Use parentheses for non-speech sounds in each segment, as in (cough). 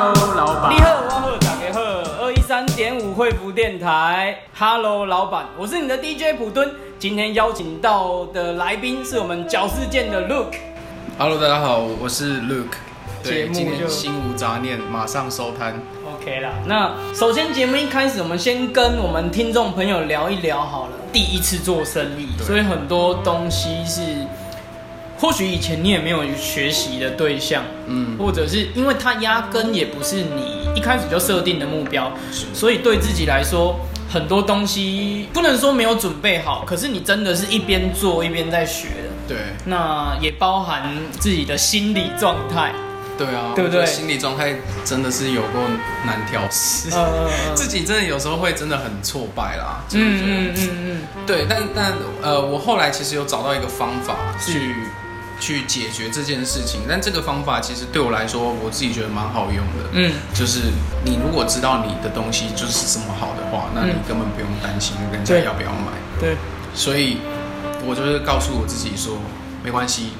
Hello，老板。你好，我好，大家好，二一三点五惠福电台，Hello，老板，我是你的 DJ 普敦。今天邀请到的来宾是我们角事件的 Luke。Hello，大家好，我是 Luke。对，节目就今天心无杂念，马上收摊。OK 啦，那首先节目一开始，我们先跟我们听众朋友聊一聊好了。第一次做生意，所以很多东西是，或许以前你也没有学习的对象，嗯，或者是因为它压根也不是你一开始就设定的目标，是。所以对自己来说，很多东西不能说没有准备好，可是你真的是一边做一边在学的。对，那也包含自己的心理状态，对啊，对不对？心理状态真的是有够难调试。呃，(laughs) 自己真的有时候会真的很挫败啦，嗯嗯嗯，对，但但呃，我后来其实有找到一个方法去去解决这件事情，但这个方法其实对我来说，我自己觉得蛮好用的。嗯，就是你如果知道你的东西就是这么好的话，那你嗯根本不用担心人家要不要买。对，所以我就是告诉我自己说，没关系，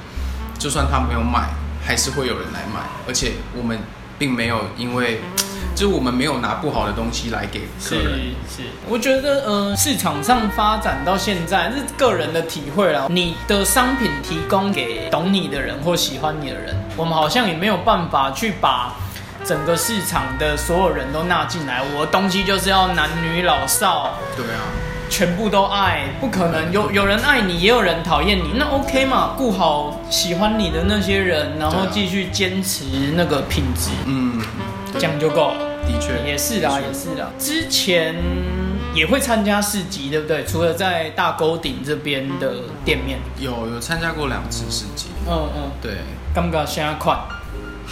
就算他没有买，还是会有人来买，而且我们并没有因为，就是我们没有拿不好的东西来给客是人。是，我觉得呃，市场上发展到现在，是个人的体会啦。你的商品提供给懂你的人或喜欢你的人，我们好像也没有办法去把整个市场的所有人都纳进来。我的东西就是要男女老少对啊，全部都爱，不可能有有人爱你，也有人讨厌你，那 OK 嘛？顾好喜欢你的那些人，然后继续坚持那个品质，嗯，这样就够了。的确也是啦，也是啦。之前也会参加市集，对不对？除了在大沟顶这边的店面，有有参加过两次市集，嗯嗯，对，感觉现在快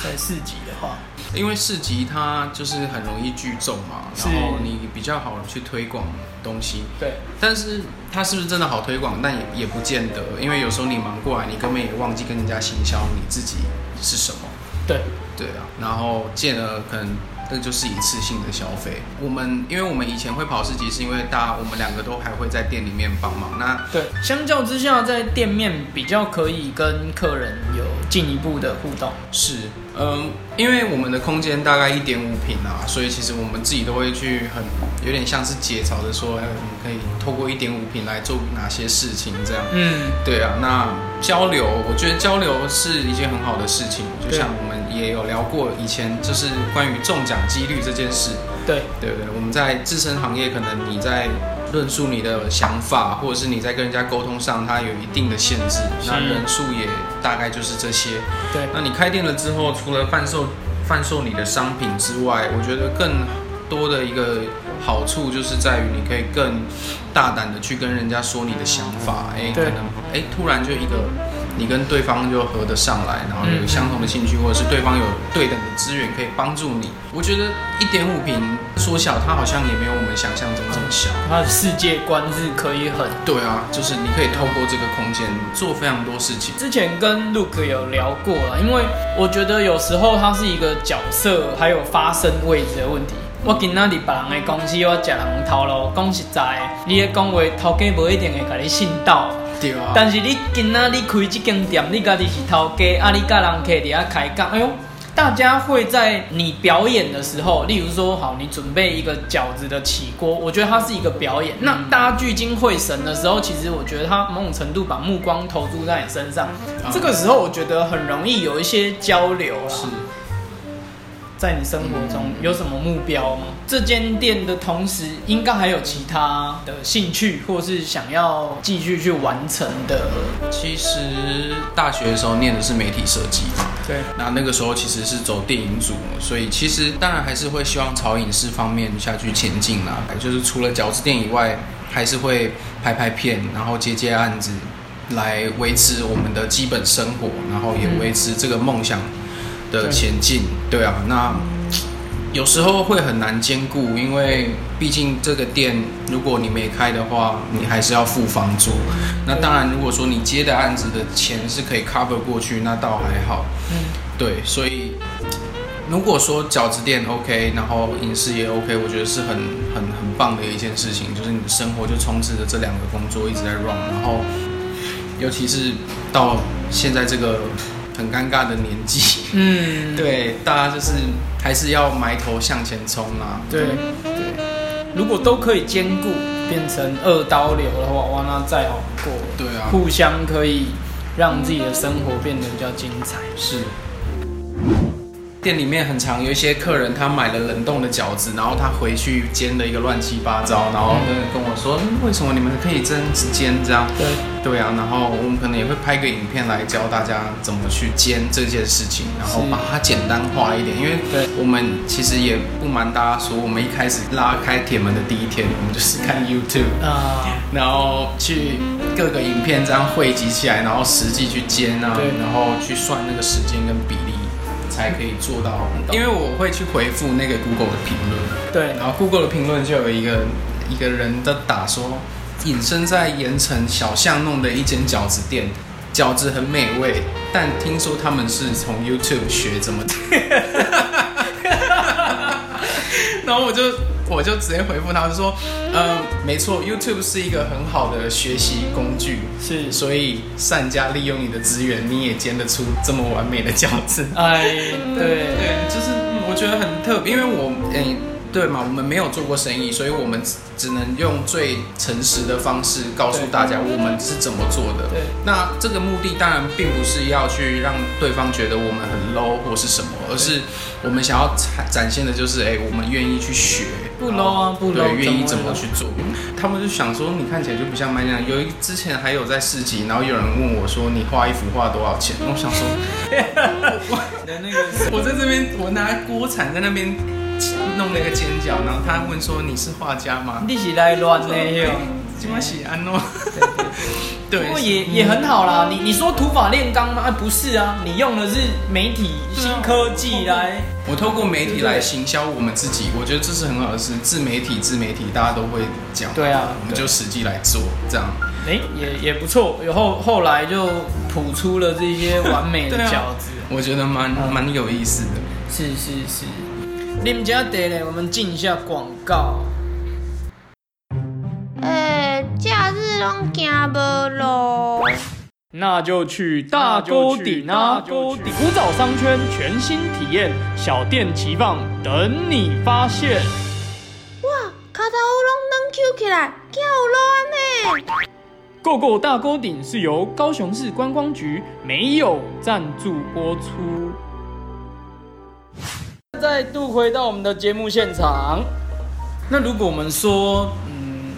在市集的话，因为市集它就是很容易聚众嘛，然后你比较好去推广东西，对，但是它是不是真的好推广？但也也不见得，因为有时候你忙过来，你根本也忘记跟人家行销你自己是什么。对，对啊，然后进而可能这就是一次性的消费。我们因为我们以前会跑市集，是因为大家我们两个都还会在店里面帮忙。那对，相较之下，在店面比较可以跟客人有进一步的互动。是，嗯，因为我们的空间大概一点五平啊，所以其实我们自己都会去很有点像是解嘲的说，哎，我们可以透过一点五平来做哪些事情这样。嗯，对啊，那交流，我觉得交流是一件很好的事情。就像我们也有聊过，以前就是关于中奖几率这件事，对，对不对？我们在自身行业，可能你在论述你的想法，或者是你在跟人家沟通上，它有一定的限制。那人数也大概就是这些。对，那你开店了之后，除了贩售贩售你的商品之外，我觉得更多的一个好处就是在于你可以更大胆的去跟人家说你的想法。哎，可能哎突然就一个你跟对方就合得上来，然后有嗯相同的兴趣，或者是对方有对等的资源可以帮助你。我觉得一点五平缩小，它好像也没有我们想象中这么小。他的世界观是可以很对啊，就是你可以透过这个空间做非常多事情。之前跟 Luke 有聊过了，因为我觉得有时候它是一个角色还有发生位置的问题。我今仔日别人的公司，我食人头路，讲实在，你咧讲话，头家无一定会甲你信到。对啊，但是你今仔你开这间店，你家己是头家，啊，你甲人客伫遐开讲，哎呦，大家会在你表演的时候，例如说，好，你准备一个饺子的起锅，我觉得它是一个表演。那大家聚精会神的时候，其实我觉得他某种程度把目光投注在你身上，这个时候我觉得很容易有一些交流啦。是。在你生活中有什么目标吗？这间店的同时，应该还有其他的兴趣，或是想要继续去完成的。其实大学的时候念的是媒体设计嘛，对，那那个时候其实是走电影组，所以其实当然还是会希望朝影视方面下去前进啦。就是除了饺子店以外，还是会拍拍片，然后接接案子，来维持我们的基本生活，然后也维持这个梦想的前进。对啊，那有时候会很难兼顾，因为毕竟这个店如果你没开的话，你还是要付房租。那当然，如果说你接的案子的钱是可以 cover 过去，那倒还好。嗯，对，所以如果说饺子店 OK，然后影视也 OK，我觉得是很很很棒的一件事情，就是你的生活就充斥着这两个工作一直在 run，然后尤其是到现在这个很尴尬的年纪。嗯，(laughs) 对，大家就是还是要埋头向前冲啊。对对，如果都可以兼顾，变成二刀流的话，哇，那再好不过了。对啊，互相可以让自己的生活变得比较精彩。是。店里面很常有一些客人，他买了冷冻的饺子，然后他回去煎的一个乱七八糟，然后跟跟我说，嗯为什么你们可以这样子煎这样？对，对啊，然后我们可能也会拍个影片来教大家怎么去煎这件事情，然后把它简单化一点，因为对我们其实也不瞒大家说，我们一开始拉开铁门的第一天，我们就是看 YouTube，啊、然后去各个影片这样汇集起来，然后实际去煎啊对，然后去算那个时间跟比例，才可以做到。因为我会去回复那个 Google 的评论，对，然后 Google 的评论就有一个一个人的打说，隐身在盐城小巷弄的一间饺子店，饺子很美味，但听说他们是从 YouTube 学怎么 (laughs) (laughs) (laughs) 然后我就我就直接回复他，我就说，嗯，没错，YouTube 是一个很好的学习工具，是，所以善加利用你的资源，你也煎得出这么完美的饺子。哎，对，对，就是我觉得很特别，因为我嗯、对嘛，我们没有做过生意，所以我们只只能用最诚实的方式告诉大家我们是怎么做的。对那这个目的当然并不是要去让对方觉得我们很 low 或是什么，而是我们想要展展现的就是，哎、我们愿意去学，不 low 啊不 low，对，愿意怎怎么去做。他们就想说，你看起来就不像卖酱。有一之前还有在市集，然后有人问我说，你画一幅画多少钱？我想说。(laughs) 的那个我在这边，我拿锅铲在那边弄了一个尖角，然后他问说：“你是画家吗你是来乱的哟。？”今晚是安哦，(laughs) 对不过也也很好啦，你你说土法炼钢吗？啊，不是啊，你用的是媒体新科技来，我透过媒体来行销我们自己，我觉得这是很好的事。自媒体，自媒体，大家都会讲，对啊我们就实际来做，这样。哎、也也不错。有后后来就谱出了这些完美的 (laughs) 饺子，我觉得蛮嗯蛮有意思的。是是是。你们家得嘞，我们进一下广告。诶、假日拢行无路。那就去大沟顶啊！沟顶古早商圈全新体验，小店齐放，等你发现。哇，脚头拢软翘起来，走路呢。Go Go 大沟顶是由高雄市观光局没有赞助播出。再度回到我们的节目现场。那如果我们说，嗯，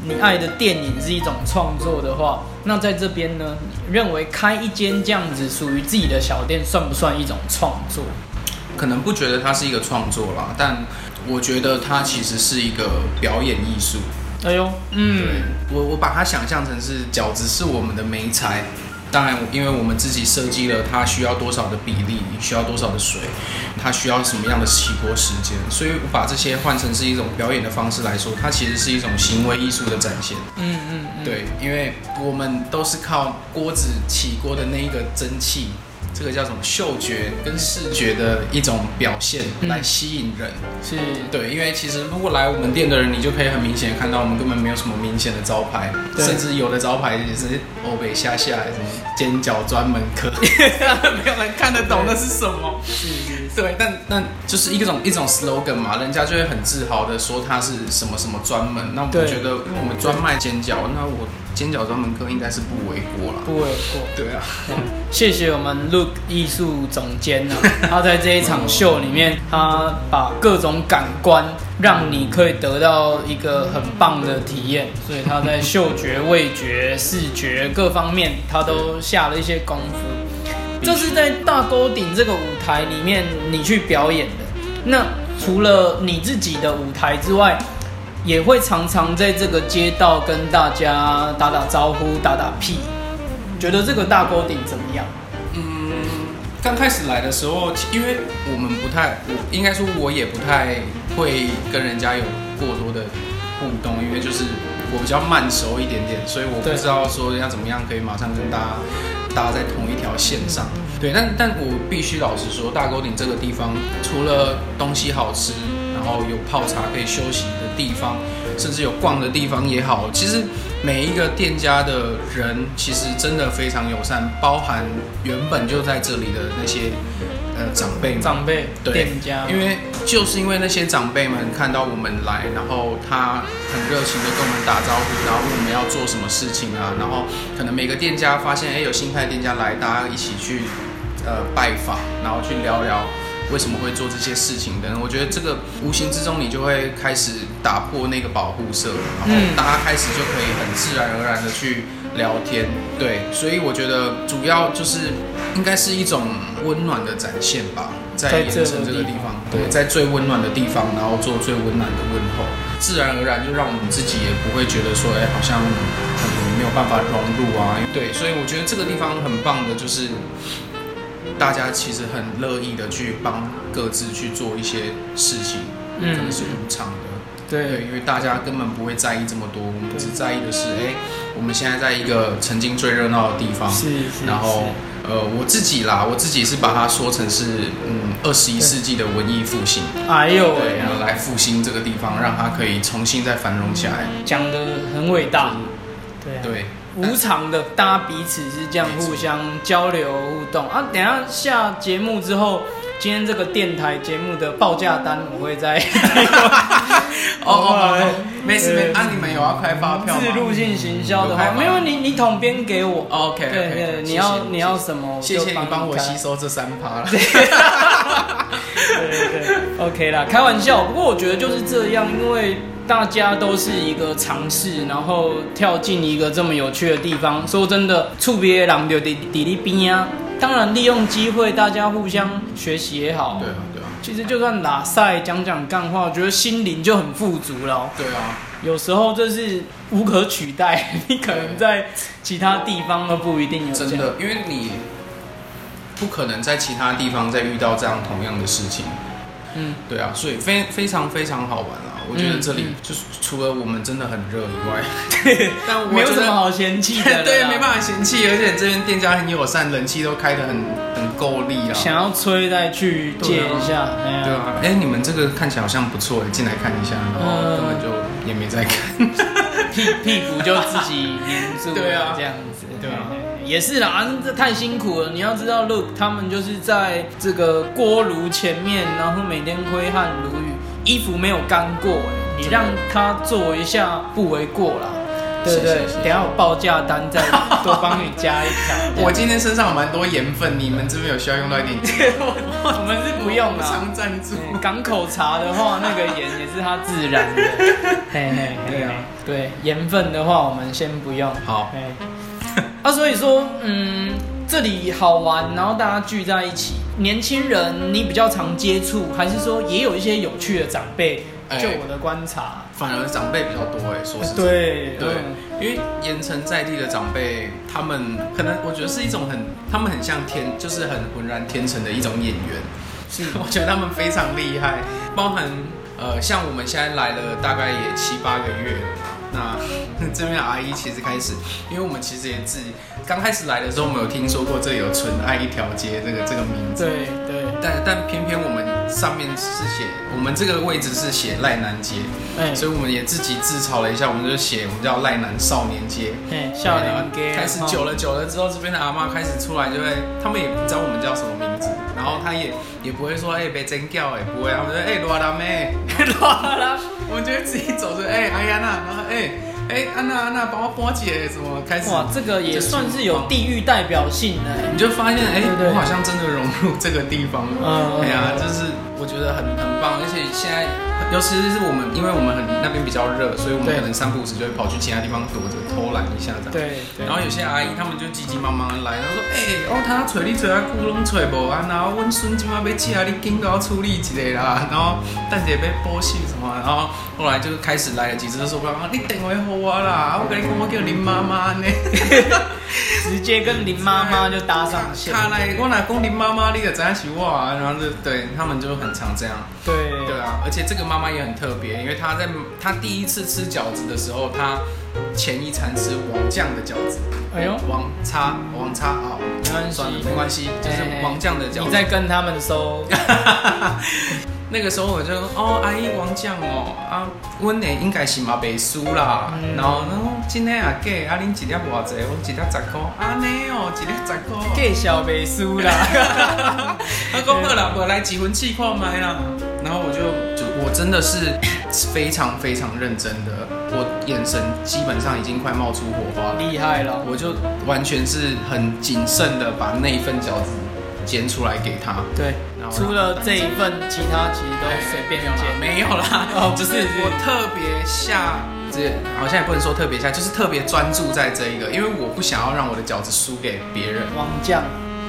你爱的电影是一种创作的话，那在这边呢，你认为开一间这样子属于自己的小店，算不算一种创作？可能不觉得它是一个创作啦，但我觉得它其实是一个表演艺术。哎呦，嗯，我我把它想象成是饺子是我们的媒材，当然因为我们自己设计了它需要多少的比例，需要多少的水，它需要什么样的起锅时间，所以我把这些换成是一种表演的方式来说，它其实是一种行为艺术的展现。嗯嗯嗯，对，因为我们都是靠锅子起锅的那一个蒸汽。这个叫什么嗅觉跟视觉的一种表现嗯。来吸引人，是，对，因为其实如果来我们店的人，你就可以很明显地看到我们根本没有什么明显的招牌，甚至有的招牌也是欧北下下来什么尖角专门科，(laughs) 没有人看得懂那是什么。是是是，对，但但就是一种一种 slogan 嘛，人家就会很自豪的说它是什么什么专门。那我对。觉得，因为我们专卖尖角，那我煎饺专门科应该是不为过啦。不为过。对啊，谢谢我们 Look 艺术总监啊，(laughs) 他在这一场秀里面，他把各种感官让你可以得到一个很棒的体验，所以他在嗅觉、味觉、视觉各方面，他都下了一些功夫。这是在大沟顶这个舞台里面你去表演的。那除了你自己的舞台之外，也会常常在这个街道跟大家打打招呼、打打屁。觉得这个大沟顶怎么样？嗯，刚开始来的时候，因为我们不太，我应该说我也不太会跟人家有过多的互动，因为就是我比较慢熟一点点，所以我不知道说要怎么样可以马上跟大家搭在同一条线上。对，但但我必须老实说，大沟顶这个地方除了东西好吃，然后有泡茶可以休息的地方，甚至有逛的地方也好，其实每一个店家的人其实真的非常友善，包含原本就在这里的那些呃长辈们。长辈、对店家，因为就是因为那些长辈们看到我们来，然后他很热情的跟我们打招呼，然后问我们要做什么事情啊，然后可能每个店家发现哎有新派店家来，大家一起去呃拜访，然后去聊聊为什么会做这些事情等等。我觉得这个无形之中你就会开始打破那个保护色，然后嗯大家开始就可以很自然而然的去聊天。对，所以我觉得主要就是应该是一种温暖的展现吧，在盐城这个地地方方，对，在最温暖的地方，然后做最温暖的问候，自然而然就让我们自己也不会觉得说，哎，好像很没有办法融入啊。对，所以我觉得这个地方很棒的，就是大家其实很乐意的去帮各自去做一些事情，嗯。可能是无偿的。对，对因为大家根本不会在意这么多，我们只在意的是，哎，我们现在在一个曾经最热闹的地方，是是，然后呃，我自己啦，我自己是把它说成是嗯二十一世纪的文艺复兴，哎呦。对，喂然后来复兴这个地方，让它可以重新再繁荣起来。讲的很伟大，对啊。对，无偿的，大家彼此是这样互相交流互动啊。等下下节目之后，今天这个电台节目的报价单我会在 (laughs) 哦哦没事没事，啊，你们有要开发票吗？自入性行销的话，没有你你统编给我。OK，对对，你要你要什么？谢谢你帮我吸收。这三趴了。对 (laughs) 对对，OK 啦，开玩笑。不过我觉得就是这样，因为大家都是一个尝试，然后跳进一个这么有趣的地方。说真的，触别人就伫伫你边啊。当然，利用机会，大家互相学习也好。对其实就算拉赛讲讲干话，我觉得心灵就很富足了哦。对啊，有时候这是无可取代，(laughs) 你可能在其他地方都不一定有。真的，因为你不可能在其他地方再遇到这样同样的事情。嗯，对啊，所以非非常非常好玩啊！我觉得这里嗯就是除了我们真的很热以外，对 (laughs) 但我没有什么好嫌弃的。(laughs) 对，没办法嫌弃，而且这边店家很友善，人气都开得很很够力啊。想要吹再去借一下，对啊，哎，你们这个看起来好像不错，进来看一下，然后嗯根本就也没在看。(laughs) 屁屁股就自己黏住，对啊这样子，对啊也是啦，啊这太辛苦了。你要知道，Look，他们就是在这个锅炉前面，然后每天挥汗如雨，衣服没有干过，哎，你让他做一下不为过啦，对不对？是是是等下我报价单再多帮你加一条。(laughs) 我今天身上有蛮多盐分，你们这边有需要用到一点盐？我们是不用的。常。赞助。对港口茶的话，那个盐也是它自然的。(laughs) 嘿嘿嘿，对啊对盐分的话，我们先不用。好嘿，啊，所以说，嗯，这里好玩，然后大家聚在一起。年轻人你比较常接触，还是说也有一些有趣的长辈？哎就我的观察，反而长辈比较多哎，说实在。对对嗯，因为盐城在地的长辈，他们可能我觉得是一种很，他们很像天，就是很浑然天成的一种演员。是 (laughs) 我觉得他们非常厉害，包含呃，像我们现在来了大概也七八个月。那 (laughs) 这边阿姨其实开始，因为我们其实也自己刚开始来的时候，我们有听说过这里有“纯爱一条街”这个这个名字，对对，但但偏偏我们上面是写我们这个位置是写赖南街，哎，所以我们也自己自嘲了一下，我们就写我们叫赖南少年街。哎，笑脸给开始久了久了之后，这边的阿妈开始出来就会，他们也不知道我们叫什么名字，然后他也也不会说哎被真叫哎不会，他们说哎罗拉妹，(laughs) 啦，我们就会自己走着哎哎呀娜，然后哎哎安娜安娜帮我拨姐什么开始，哇，这个也算是有地域代表性的。你就发现哎我好像真的融入这个地方了，嗯哎呀就是我觉得很很棒，而且现在尤其是我们因为我们很那边比较热，所以我们可能三不五时就会跑去其他地方躲着偷懒一下这样。对对然后有些阿姨他们就急急忙忙的来，然后说：“哎、哦，他找你找啊，久拢找无啊，然后阮孙今晚要吃啊，你紧给我处理一下啦。然后等下要补习什么，然后后来就开始来了几次，就说：你电话给我啦，我跟你讲，我叫林妈妈呢。(laughs) 直接跟林妈妈就搭上线。他来，我若讲林妈妈，你就知影是我啊。然后就对他们就很常这样。对对啊，而且这个妈妈也很特别，因为她在她第一次吃饺子的时候，她前一餐吃王酱的饺子。哎呦，王叉王叉啊，没关系没关系，就是王酱的饺子。你在跟他们收，(laughs) 那个时候我就哦，阿姨王酱哦，啊，阮的应该是嘛袂输啦。嗯然后然后今天啊给啊恁一粒偌济，我一粒十块，安尼哦，一粒十块。计小袂输啦。(laughs) 他讲好啦，我来几分气看麦啦。然后我就就我真的是非常非常认真的，我眼神基本上已经快冒出火花了。厉害了，我就完全是很谨慎的把那一份饺子煎出来给他。对除了这一份，其他其实都随便没有啦捡。(laughs) 没有啦，哦就是我特别下，这好像也不能说特别下，就是特别专注在这一个，因为我不想要让我的饺子输给别人。王酱，(laughs)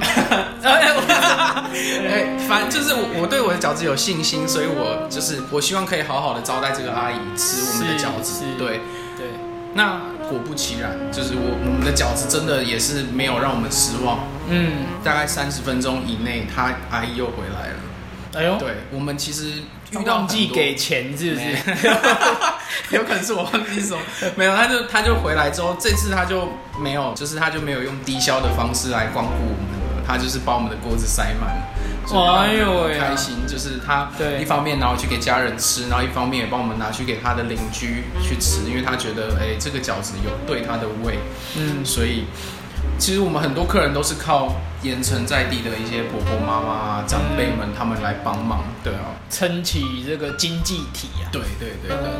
哎，(laughs) 哎反正就是我我对我的饺子有信心，所以我就是我希望可以好好的招待这个阿姨吃我们的饺子对，那果不其然，就是我我们的饺子真的也是没有让我们失望。嗯，大概三十分钟以内，他阿姨又回来了。哎呦，对我们其实遇到忘记给钱是不是？(laughs) 有可能是我忘记什么，没有，他就他就回来之后，这次他就没有，就是他就没有用低消的方式来光顾我们了，他就是把我们的锅子塞满，哎呦喂很开心，就是他对。一方面拿回去给家人吃，然后一方面也帮我们拿去给他的邻居去吃，因为他觉得哎、这个饺子有对他的胃，嗯，所以其实我们很多客人都是靠盐城在地的一些婆婆妈妈、长辈们他们来帮忙，对啊，撑起这个经济体啊。对对对对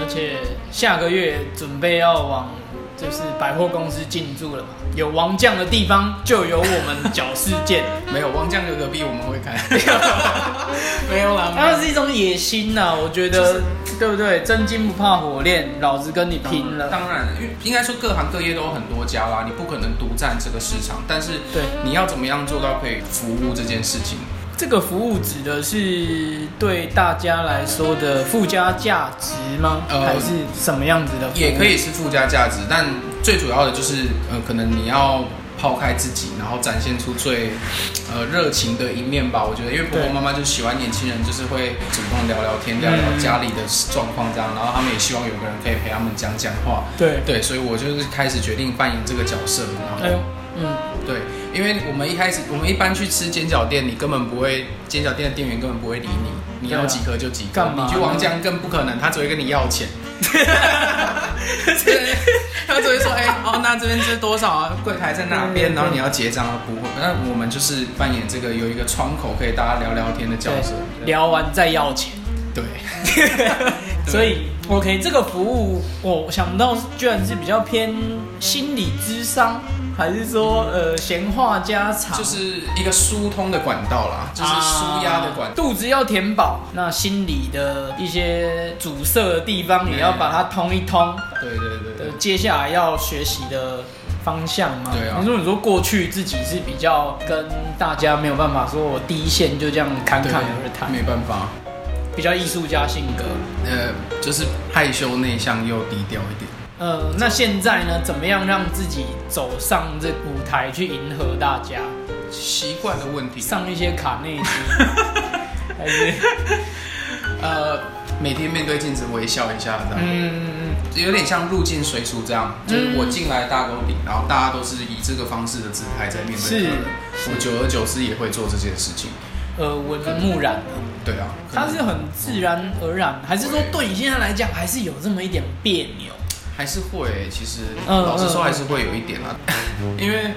而且下个月准备要往就是百货公司进驻了嘛，有王将的地方就有我们角事件，(laughs) 没有王酱哥隔壁我们会开，(laughs) 没有啦，它是一种野心呐、我觉得、对不对？真金不怕火炼，老子跟你拼了。当然，因为应该说各行各业都有很多家啦，你不可能独占这个市场，但是对你要怎么样做到可以服务这件事情？这个服务指的是对大家来说的附加价值吗？呃还是什么样子的？也可以是附加价值，但最主要的就是呃，可能你要抛开自己，然后展现出最呃热情的一面吧。我觉得，因为婆婆对妈妈就喜欢年轻人，就是会主动聊聊天，聊聊嗯家里的状况这样，然后他们也希望有个人可以陪他们讲讲话。对，对，所以我就是开始决定扮演这个角色，然后哎呦，嗯，对，因为我们一开始，我们一般去吃煎饺店，你根本不会，煎饺店的店员根本不会理你，你要几颗就几颗。你去王江更不可能，他只会跟你要钱。对，(laughs) 他只会说，哎、哦，那这边是多少啊？柜台在哪边？然后你要结账，不会。那我们就是扮演这个有一个窗口可以大家聊聊天的角色。聊完再要钱。对，(laughs) 所以 OK，这个服务我想不到居然是比较偏心理智商，还是说呃闲话家常，就是一个疏通的管道啦，就是舒压的管啊肚子要填饱，那心里的一些阻塞的地方也要把它通一通。对对对接下来要学习的方向嘛。对啊你说你说过去自己是比较跟大家没有办法说我第一线就这样侃对侃而谈，没办法。比较艺术家性格。呃，就是害羞内向又低调一点。呃，那现在呢，怎么样让自己走上这舞台去迎合大家，习惯的问题，上一些卡内基，(laughs) 还是？呃，每天面对镜子微笑一下，这样，嗯嗯嗯。有点像入境随俗这样，就是我进来大沟顶，然后大家都是以这个方式的姿态在面对客人，我久而久之也会做这件事情。呃闻木染的，对啊，它是很自然而然，还是说对你现在来讲还是有这么一点别扭？还是会，其实嗯老实说嗯还是会有一点啦，(laughs) 因为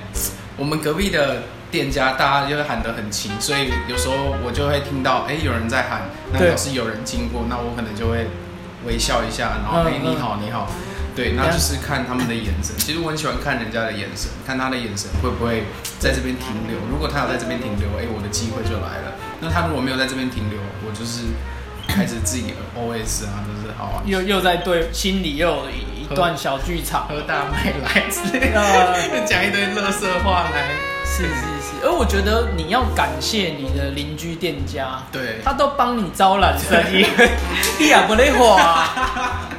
我们隔壁的店家大家就会喊得很勤，所以有时候我就会听到，哎、有人在喊，那对表示有人经过，那我可能就会微笑一下，然后哎、你好你好，对，那就是看他们的眼神。其实我很喜欢看人家的眼神，看他的眼神会不会在这边停留。如果他有在这边停留，哎、我的机会就来了。那他如果没有在这边停留，我就是开始自己 OS 啊，就是好啊，又又在对心里又有一段小剧场。喝大麦来之类的，呃，(laughs) 讲一堆乐色话来。是是是，而我觉得你要感谢你的邻居店家，对，他都帮你招揽生意，(laughs) 你也不累花，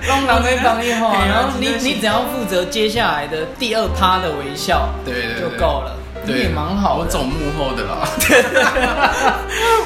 让人会帮你花，(laughs) 对啊然后你你只要负责接下来的第二趴的微笑对对对就够了。对，也蛮好的我走幕后的啦。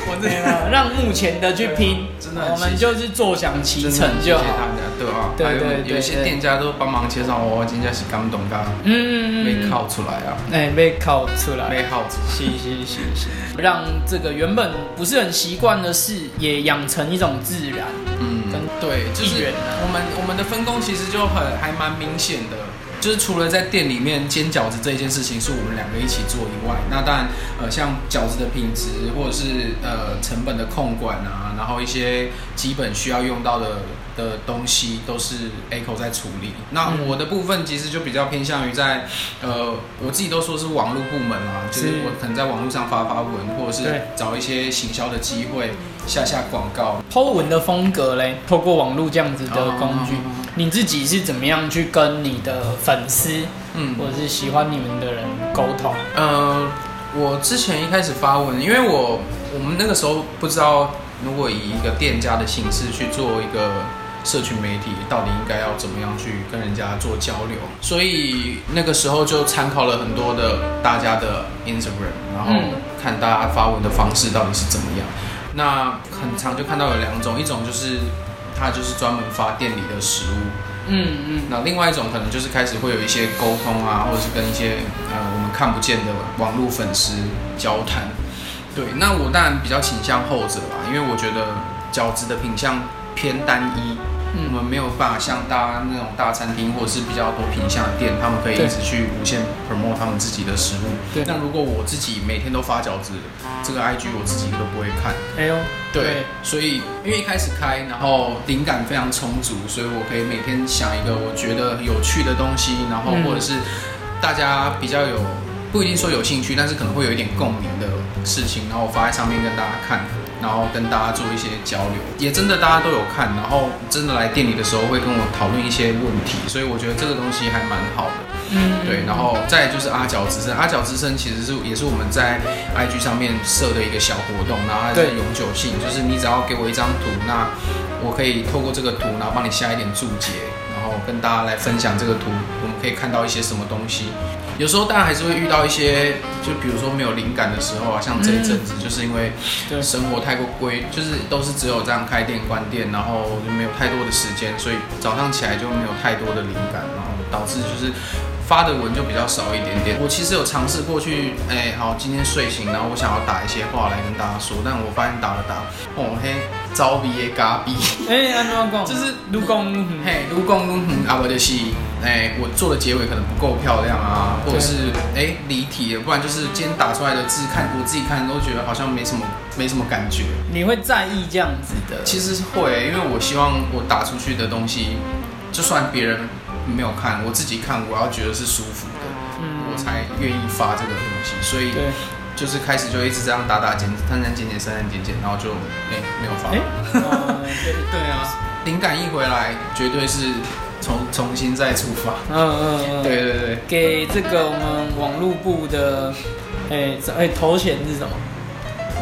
我这对啊，让目前的去拼，真的我们谢谢。就是坐享其成就好。谢谢大家，对啊，对对对有一些店家都帮忙介绍我，今天是刚懂噶，嗯被靠出来啊，哎，被靠出来，被靠出来。是是是是，让这个原本不是很习惯的事，也养成一种自然。嗯跟，对，就是我们我们的分工其实就很还蛮明显的，就是除了在店里面煎饺子这一件事情是我们两个一起做以外，那当然呃像饺子的品质或者是呃成本的控管啊，然后一些基本需要用到的的东西都是 Echo 在处理。那嗯。我的部分其实就比较偏向于在呃我自己都说是网络部门啦，就是是。我可能在网络上发发文，或者是找一些行销的机会下下广告，Po 文的风格嘞，透过网络这样子的工具，哦你自己是怎么样去跟你的粉丝嗯或者是喜欢你们的人沟通？呃，我之前一开始发文，因为我我们那个时候不知道，如果以一个店家的形式去做一个社群媒体，到底应该要怎么样去跟人家做交流，所以那个时候就参考了很多的大家的 Instagram，然后嗯看大家发文的方式到底是怎么样。那很常就看到有两种，一种就是他就是专门发店里的食物，嗯嗯，那另外一种可能就是开始会有一些沟通啊，或者是跟一些呃我们看不见的网络粉丝交谈。对，那我当然比较倾向后者啦，因为我觉得饺子的品相偏单一，嗯。我们没有办法像大家那种大餐厅或者是比较多品相的店，他们可以一直去无限 promote 他们自己的食物。对。那如果我自己每天都发饺子，这个 IG 我自己都不会看。哎呦，对，所以因为一开始开，然后灵感非常充足，所以我可以每天想一个我觉得有趣的东西，然后嗯。或者是大家比较有不一定说有兴趣，但是可能会有一点共鸣的事情，然后我发在上面跟大家看，然后跟大家做一些交流，也真的大家都有看，然后真的来店里的时候会跟我讨论一些问题，所以我觉得这个东西还蛮好的。嗯，对，然后再就是阿角之声，阿角之声其实是也是我们在 IG 上面设的一个小活动，然后它是对永久性，就是你只要给我一张图，那我可以透过这个图，然后帮你下一点注解，然后跟大家来分享这个图，我们可以看到一些什么东西。有时候当然还是会遇到一些，就比如说没有灵感的时候啊，像这一阵子就是因为生活太过规，就是都是只有这样开店关店，然后就没有太多的时间，所以早上起来就没有太多的灵感，然后导致就是发的文就比较少一点点。我其实有尝试过去，哎、好，今天睡醒，然后我想要打一些话来跟大家说，但我发现打了打，哦嘿，招逼的嘎逼，哎，安怎讲？就是如讲，嗯嘿，如果嗯啊，我就是哎、我做的结尾可能不够漂亮啊，或者是哎离题了，不然就是今天打出来的字看我自己看都觉得好像没什么没什么感觉。你会在意这样子的？其实是会，因为我希望我打出去的东西，就算别人没有看，我自己看我要觉得是舒服的，嗯我才愿意发这个东西。所以，就是开始就一直这样打打剪，删删剪剪，删删剪剪，然后就哎、没有发。哎，(laughs) 哦对对啊，灵感一回来，绝对是重重新再出发。嗯嗯嗯，对对对，给这个我们网络部的，哎、这哎、头衔是什么？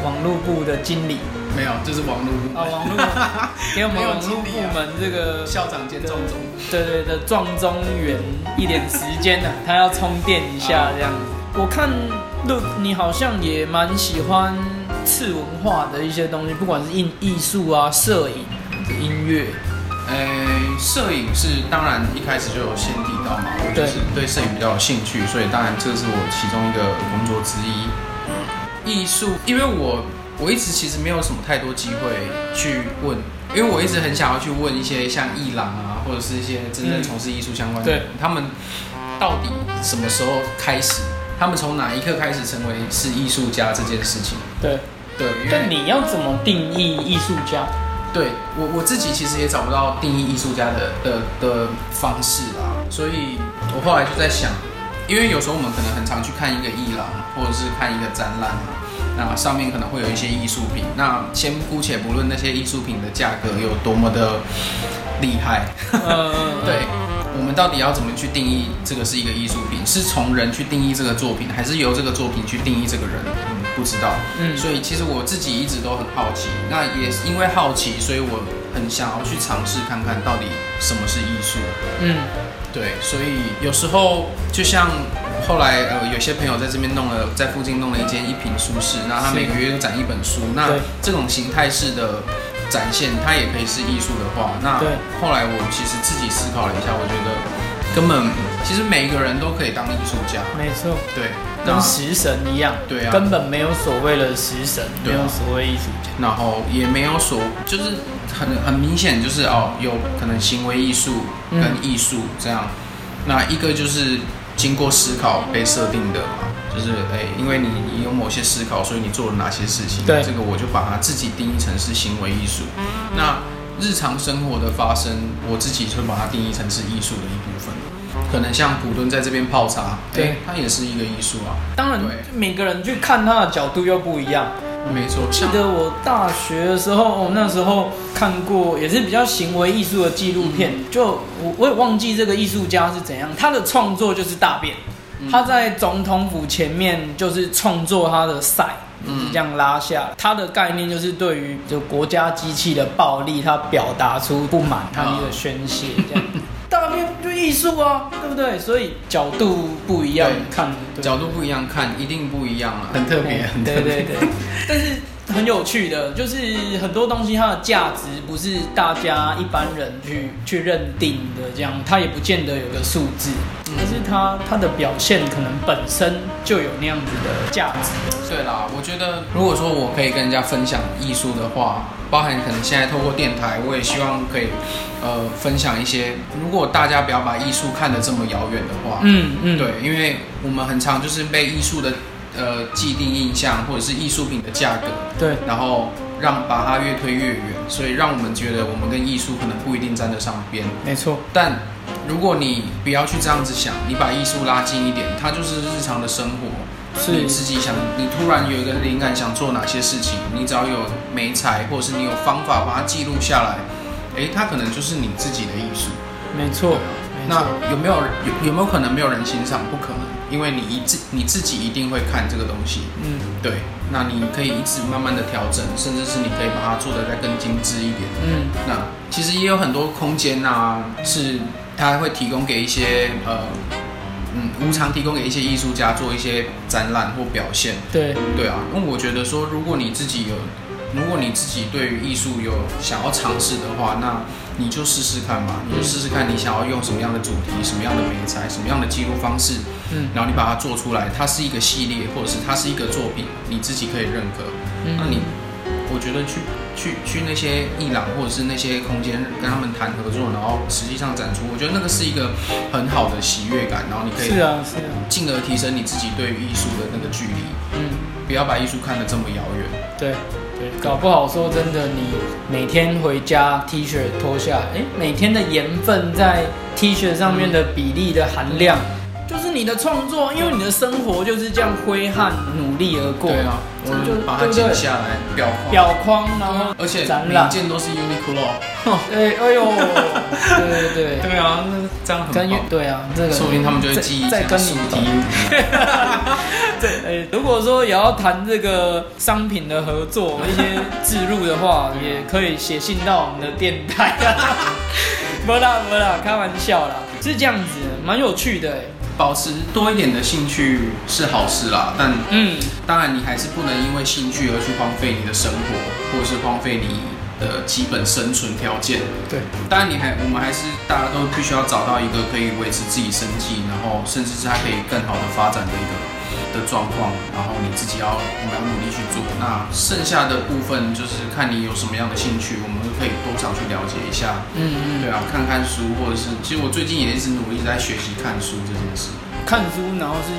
网络部的经理没有，就是网络部啊，网络 (laughs) 给我们网络部门这个校长兼壮总。对对的撞中员一点时间呢、(laughs) 他要充电一下这样子。我看 Look，你好像也蛮喜欢次文化的一些东西，不管是艺艺术啊、摄影、音乐，诶，摄影是当然一开始就有先提到嘛，我就是对摄影比较有兴趣，所以当然这是我其中一个工作之一。艺术，因为我我一直其实没有什么太多机会去问，因为我一直很想要去问一些像艺廊啊，或者是一些真正从事艺术相关的人，他们到底什么时候开始，他们从哪一刻开始成为是艺术家这件事情？对。对，但你要怎么定义艺术家？对我我自己其实也找不到定义艺术家的的的方式啦，所以我后来就在想，因为有时候我们可能很常去看一个艺廊，或者是看一个展览嘛，那上面可能会有一些艺术品，那先姑且不论那些艺术品的价格有多么的厉害，嗯，(laughs) 对，我们到底要怎么去定义这个是一个艺术品？是从人去定义这个作品，还是由这个作品去定义这个人？嗯，不知道。嗯所以其实我自己一直都很好奇，那也是因为好奇，所以我很想要去尝试看看到底什么是艺术。嗯，对，所以有时候就像后来呃，有些朋友在这边弄了，在附近弄了一间一品书室，那他每个月都展一本书。那这种形态式的展现，它也可以是艺术的话，那后来我其实自己思考了一下，我觉得根本其实每一个人都可以当艺术家。没错，对，跟食神一样，对啊根本没有所谓的食神，没有所谓艺术家。然后也没有所，就是很很明显，就是哦，有可能行为艺术跟嗯艺术这样。那一个就是经过思考被设定的嘛，就是哎，因为你你有某些思考，所以你做了哪些事情，对这个我就把它自己定义成是行为艺术。那日常生活的发生，我自己会把它定义成是艺术的一部分。可能像普敦在这边泡茶，对哎，它也是一个艺术啊。当然，每个人去看他的角度又不一样。没错，记得我大学的时候，哦，那时候看过也是比较行为艺术的纪录片，就我我也忘记这个艺术家是怎样，他的创作就是大便，他在总统府前面就是创作他的赛。这样拉下它，的概念就是对于就国家机器的暴力，它表达出不满，他一个宣泄，这样。大片就艺术啊，对不对？所以角度不一样看，角度不一样看，一定不一样啊，很特别，很特别对。对对，但是很有趣的，就是很多东西它的价值不是大家一般人去去认定的，这样它也不见得有个数字，可是它它的表现可能本身就有那样子的价值。对啦，我觉得如果说我可以跟人家分享艺术的话，包含可能现在透过电台，我也希望可以呃分享一些。如果大家不要把艺术看得这么遥远的话，嗯嗯，对，因为我们很常就是被艺术的呃既定印象或者是艺术品的价格，对然后让把它越推越远，所以让我们觉得我们跟艺术可能不一定沾得上边。没错，但如果你不要去这样子想，你把艺术拉近一点，它就是日常的生活。是你自己想，你突然有一个灵感，想做哪些事情，你只要有美才，或者是你有方法把它记录下来，诶，它可能就是你自己的艺术。没错，没那，有没有有有没有可能没有人欣赏？不可能，因为你一自你自己一定会看这个东西。嗯对，那你可以一直慢慢的调整，甚至是你可以把它做得再更精致一点。嗯，那其实也有很多空间啊，是它会提供给一些呃，嗯，无偿提供给一些艺术家做一些展览或表现。对，对啊，因为我觉得说，如果你自己有，如果你自己对于艺术有想要尝试的话，那你就试试看嘛，你就试试看你想要用什么样的主题、什么样的美材、什么样的记录方式，嗯然后你把它做出来，它是一个系列，或者是它是一个作品，你自己可以认可。嗯那你，我觉得去去去那些艺廊或者是那些空间跟他们谈合作，然后实际上展出，我觉得那个是一个很好的喜悦感，然后你可以是啊是啊，进而提升你自己对于艺术的那个距离，嗯。不要把艺术看得这么遥远。对对，搞不好说真的，你每天回家 T 恤脱下来，哎，每天的盐分在 T 恤上面的比例的含量，就是你的创作，因为你的生活就是这样挥汗努力而过。对啊，我这就把它剪下来裱框，表框，然后而且展览每一，件都是 Uniqlo。对，(laughs) 哎呦，对对对，(laughs) 对啊，那这样很跟棒。对啊，这个说不定他们就会再记忆再跟你。对，(laughs) 哎，如果说也要谈这个商品的合作、一些置入的话，也可以写信到我们的电台啊。不啦不啦，开玩笑啦，是这样子，蛮有趣的哎。保持多一点的兴趣是好事啦，但嗯，当然你还是不能因为兴趣而去荒废你的生活，或者是荒废你的基本生存条件。对，当然你还我们还是大家都必须要找到一个可以维持自己生计，然后甚至是它可以更好的发展的一个的状况，然后你自己要我们要努力去做。那剩下的部分就是看你有什么样的兴趣，我们可以多少去了解一下。嗯嗯，对啊，看看书，或者是其实我最近也一直努力在学习看书这件事。看书，然后是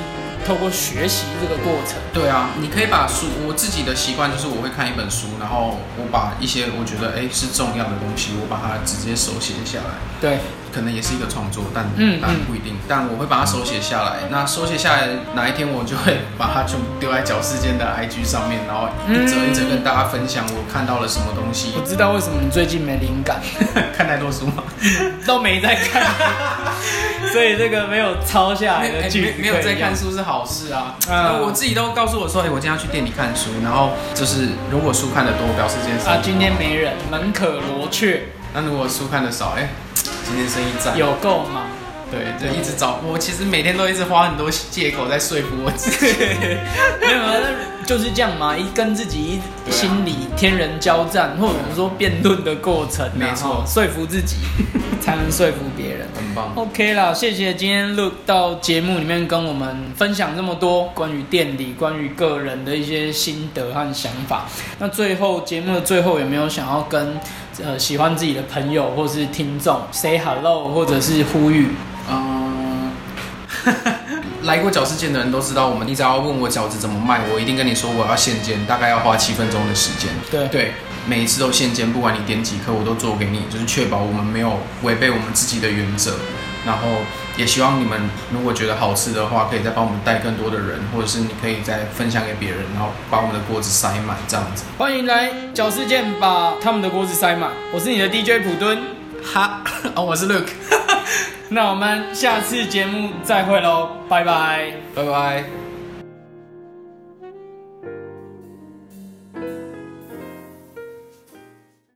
透过学习这个过程。对啊，你可以把书，我自己的习惯就是我会看一本书，然后我把一些我觉得哎是重要的东西，我把它直接手写下来。对，可能也是一个创作，但嗯当然不一定。但我会把它手写下来。那手写下来，哪一天我就会把它全部丢在角世间的 IG 上面，然后一折一折跟大家分享我看到了什么东西我。知道为什么你最近没灵感，(laughs) 看太多书吗？(laughs) 都没在看，(laughs) 所以这个没有抄下来的句子没没有在看书。是好事啊。嗯我自己都告诉我说，哎、我今天要去店里看书，然后就是如果书看的多，表示这件事。啊，今天没人，门可罗雀，那如果书看的少，哎、今天生意赞。有够吗。对，就一直找我，其实每天都一直花很多借口在说服我自己。(laughs) 没有就是这样嘛，一跟自己一心里天人交战，或者说辩论的过程啊，没错说服自己 (laughs) 才能说服别人。很棒。OK 啦，谢谢今天 Look 到节目里面跟我们分享这么多关于店里、关于个人的一些心得和想法。那最后节目的最后有没有想要跟呃喜欢自己的朋友或是听众 say hello，或者是呼吁？嗯，来过饺子店的人都知道，我们你只要问我饺子怎么卖，我一定跟你说我要现煎，大概要花七分钟的时间。对对，每一次都现煎，不管你点几颗，我都做给你，就是确保我们没有违背我们自己的原则。然后也希望你们如果觉得好吃的话，可以再帮我们带更多的人，或者是你可以再分享给别人，然后把我们的锅子塞满这样子。欢迎来饺子店，把他们的锅子塞满。我是你的 DJ 普敦，哈，(laughs) 哦，我是 Luke，(laughs) 那我们下次节目再会喽，拜拜。拜拜。